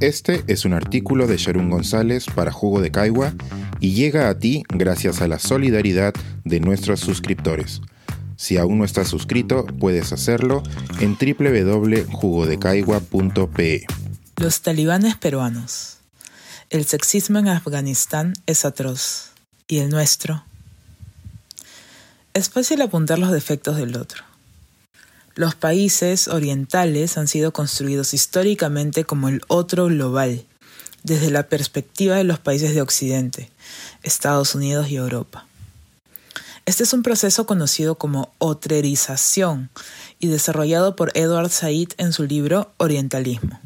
Este es un artículo de Sharon González para Jugo de Caigua y llega a ti gracias a la solidaridad de nuestros suscriptores. Si aún no estás suscrito, puedes hacerlo en www.jugodecaigua.pe. Los talibanes peruanos. El sexismo en Afganistán es atroz. ¿Y el nuestro? Es fácil apuntar los defectos del otro. Los países orientales han sido construidos históricamente como el otro global, desde la perspectiva de los países de Occidente, Estados Unidos y Europa. Este es un proceso conocido como otrerización y desarrollado por Edward Said en su libro Orientalismo.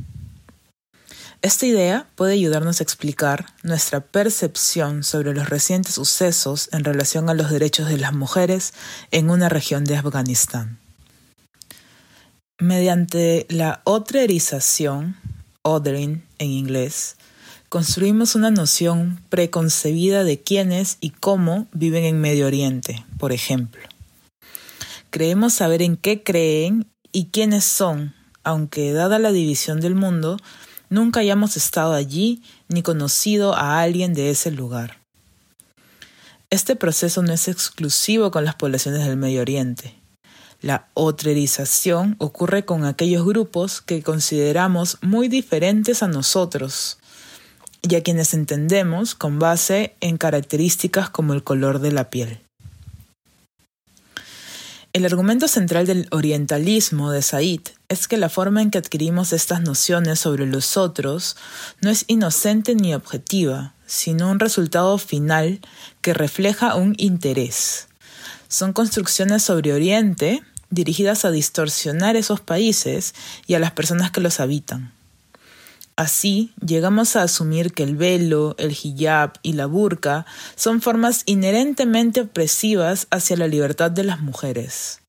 Esta idea puede ayudarnos a explicar nuestra percepción sobre los recientes sucesos en relación a los derechos de las mujeres en una región de Afganistán. Mediante la otrerización, othering en inglés, construimos una noción preconcebida de quiénes y cómo viven en Medio Oriente, por ejemplo. Creemos saber en qué creen y quiénes son, aunque dada la división del mundo, nunca hayamos estado allí ni conocido a alguien de ese lugar. Este proceso no es exclusivo con las poblaciones del Medio Oriente. La otrerización ocurre con aquellos grupos que consideramos muy diferentes a nosotros, y a quienes entendemos con base en características como el color de la piel. El argumento central del orientalismo de Said es que la forma en que adquirimos estas nociones sobre los otros no es inocente ni objetiva, sino un resultado final que refleja un interés. Son construcciones sobre Oriente dirigidas a distorsionar esos países y a las personas que los habitan. Así, llegamos a asumir que el velo, el hijab y la burka son formas inherentemente opresivas hacia la libertad de las mujeres.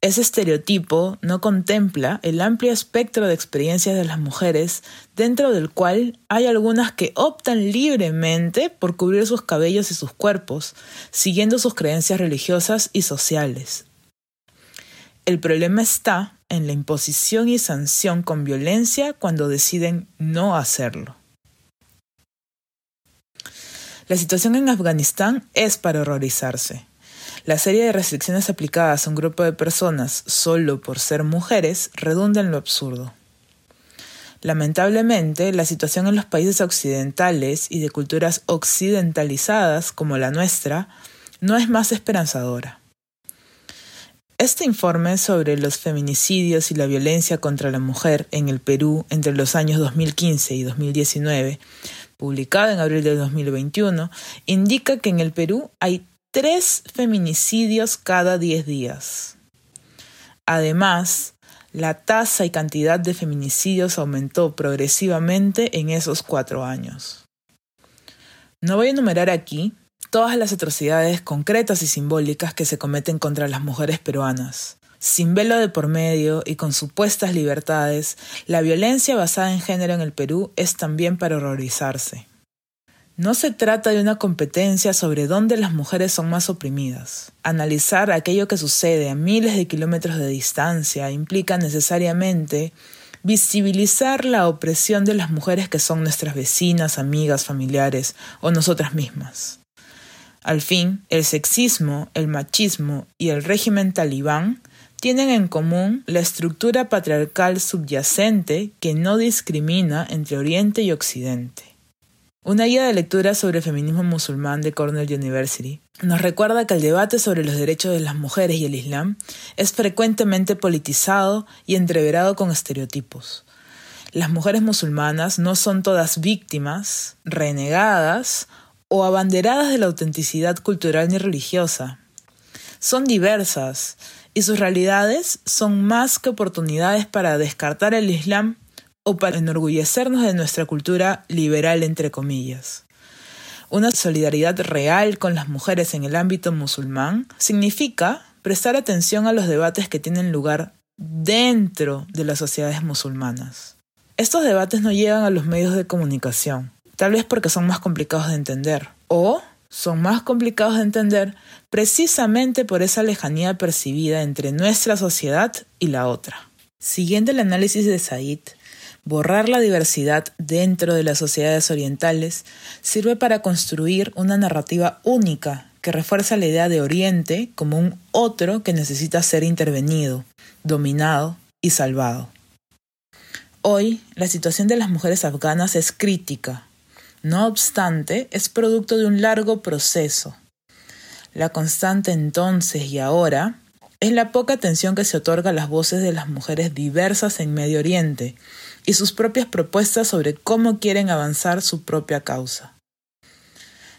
Ese estereotipo no contempla el amplio espectro de experiencias de las mujeres, dentro del cual hay algunas que optan libremente por cubrir sus cabellos y sus cuerpos, siguiendo sus creencias religiosas y sociales. El problema está en la imposición y sanción con violencia cuando deciden no hacerlo. La situación en Afganistán es para horrorizarse. La serie de restricciones aplicadas a un grupo de personas solo por ser mujeres redunda en lo absurdo. Lamentablemente, la situación en los países occidentales y de culturas occidentalizadas como la nuestra no es más esperanzadora. Este informe sobre los feminicidios y la violencia contra la mujer en el Perú entre los años 2015 y 2019, publicado en abril de 2021, indica que en el Perú hay tres feminicidios cada diez días. Además, la tasa y cantidad de feminicidios aumentó progresivamente en esos cuatro años. No voy a enumerar aquí todas las atrocidades concretas y simbólicas que se cometen contra las mujeres peruanas. Sin velo de por medio y con supuestas libertades, la violencia basada en género en el Perú es también para horrorizarse. No se trata de una competencia sobre dónde las mujeres son más oprimidas. Analizar aquello que sucede a miles de kilómetros de distancia implica necesariamente visibilizar la opresión de las mujeres que son nuestras vecinas, amigas, familiares o nosotras mismas. Al fin, el sexismo, el machismo y el régimen talibán tienen en común la estructura patriarcal subyacente que no discrimina entre Oriente y Occidente. Una guía de lectura sobre feminismo musulmán de Cornell University nos recuerda que el debate sobre los derechos de las mujeres y el Islam es frecuentemente politizado y entreverado con estereotipos. Las mujeres musulmanas no son todas víctimas, renegadas o abanderadas de la autenticidad cultural ni religiosa. Son diversas y sus realidades son más que oportunidades para descartar el Islam o para enorgullecernos de nuestra cultura liberal entre comillas. Una solidaridad real con las mujeres en el ámbito musulmán significa prestar atención a los debates que tienen lugar dentro de las sociedades musulmanas. Estos debates no llegan a los medios de comunicación, tal vez porque son más complicados de entender, o son más complicados de entender precisamente por esa lejanía percibida entre nuestra sociedad y la otra. Siguiendo el análisis de Said, Borrar la diversidad dentro de las sociedades orientales sirve para construir una narrativa única que refuerza la idea de Oriente como un otro que necesita ser intervenido, dominado y salvado. Hoy, la situación de las mujeres afganas es crítica. No obstante, es producto de un largo proceso. La constante entonces y ahora es la poca atención que se otorga a las voces de las mujeres diversas en Medio Oriente y sus propias propuestas sobre cómo quieren avanzar su propia causa.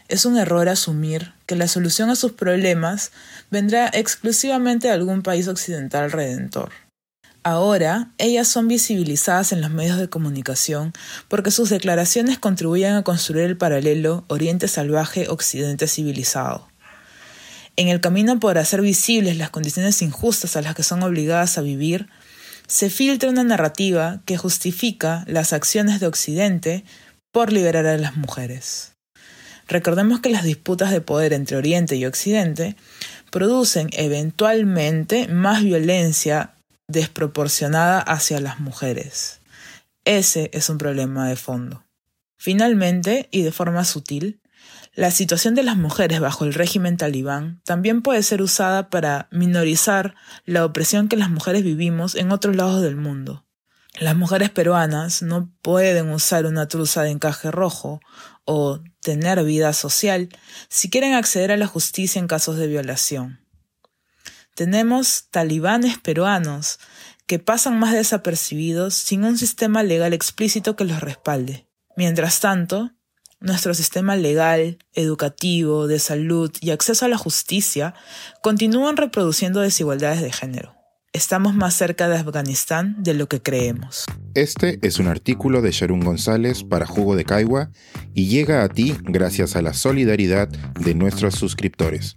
Es un error asumir que la solución a sus problemas vendrá exclusivamente de algún país occidental redentor. Ahora, ellas son visibilizadas en los medios de comunicación porque sus declaraciones contribuyen a construir el paralelo Oriente salvaje-Occidente civilizado. En el camino por hacer visibles las condiciones injustas a las que son obligadas a vivir, se filtra una narrativa que justifica las acciones de Occidente por liberar a las mujeres. Recordemos que las disputas de poder entre Oriente y Occidente producen eventualmente más violencia desproporcionada hacia las mujeres. Ese es un problema de fondo. Finalmente, y de forma sutil, la situación de las mujeres bajo el régimen talibán también puede ser usada para minorizar la opresión que las mujeres vivimos en otros lados del mundo. Las mujeres peruanas no pueden usar una truza de encaje rojo o tener vida social si quieren acceder a la justicia en casos de violación. Tenemos talibanes peruanos que pasan más desapercibidos sin un sistema legal explícito que los respalde. Mientras tanto, nuestro sistema legal, educativo, de salud y acceso a la justicia continúan reproduciendo desigualdades de género. Estamos más cerca de Afganistán de lo que creemos. Este es un artículo de Sharon González para Jugo de Caigua y llega a ti gracias a la solidaridad de nuestros suscriptores.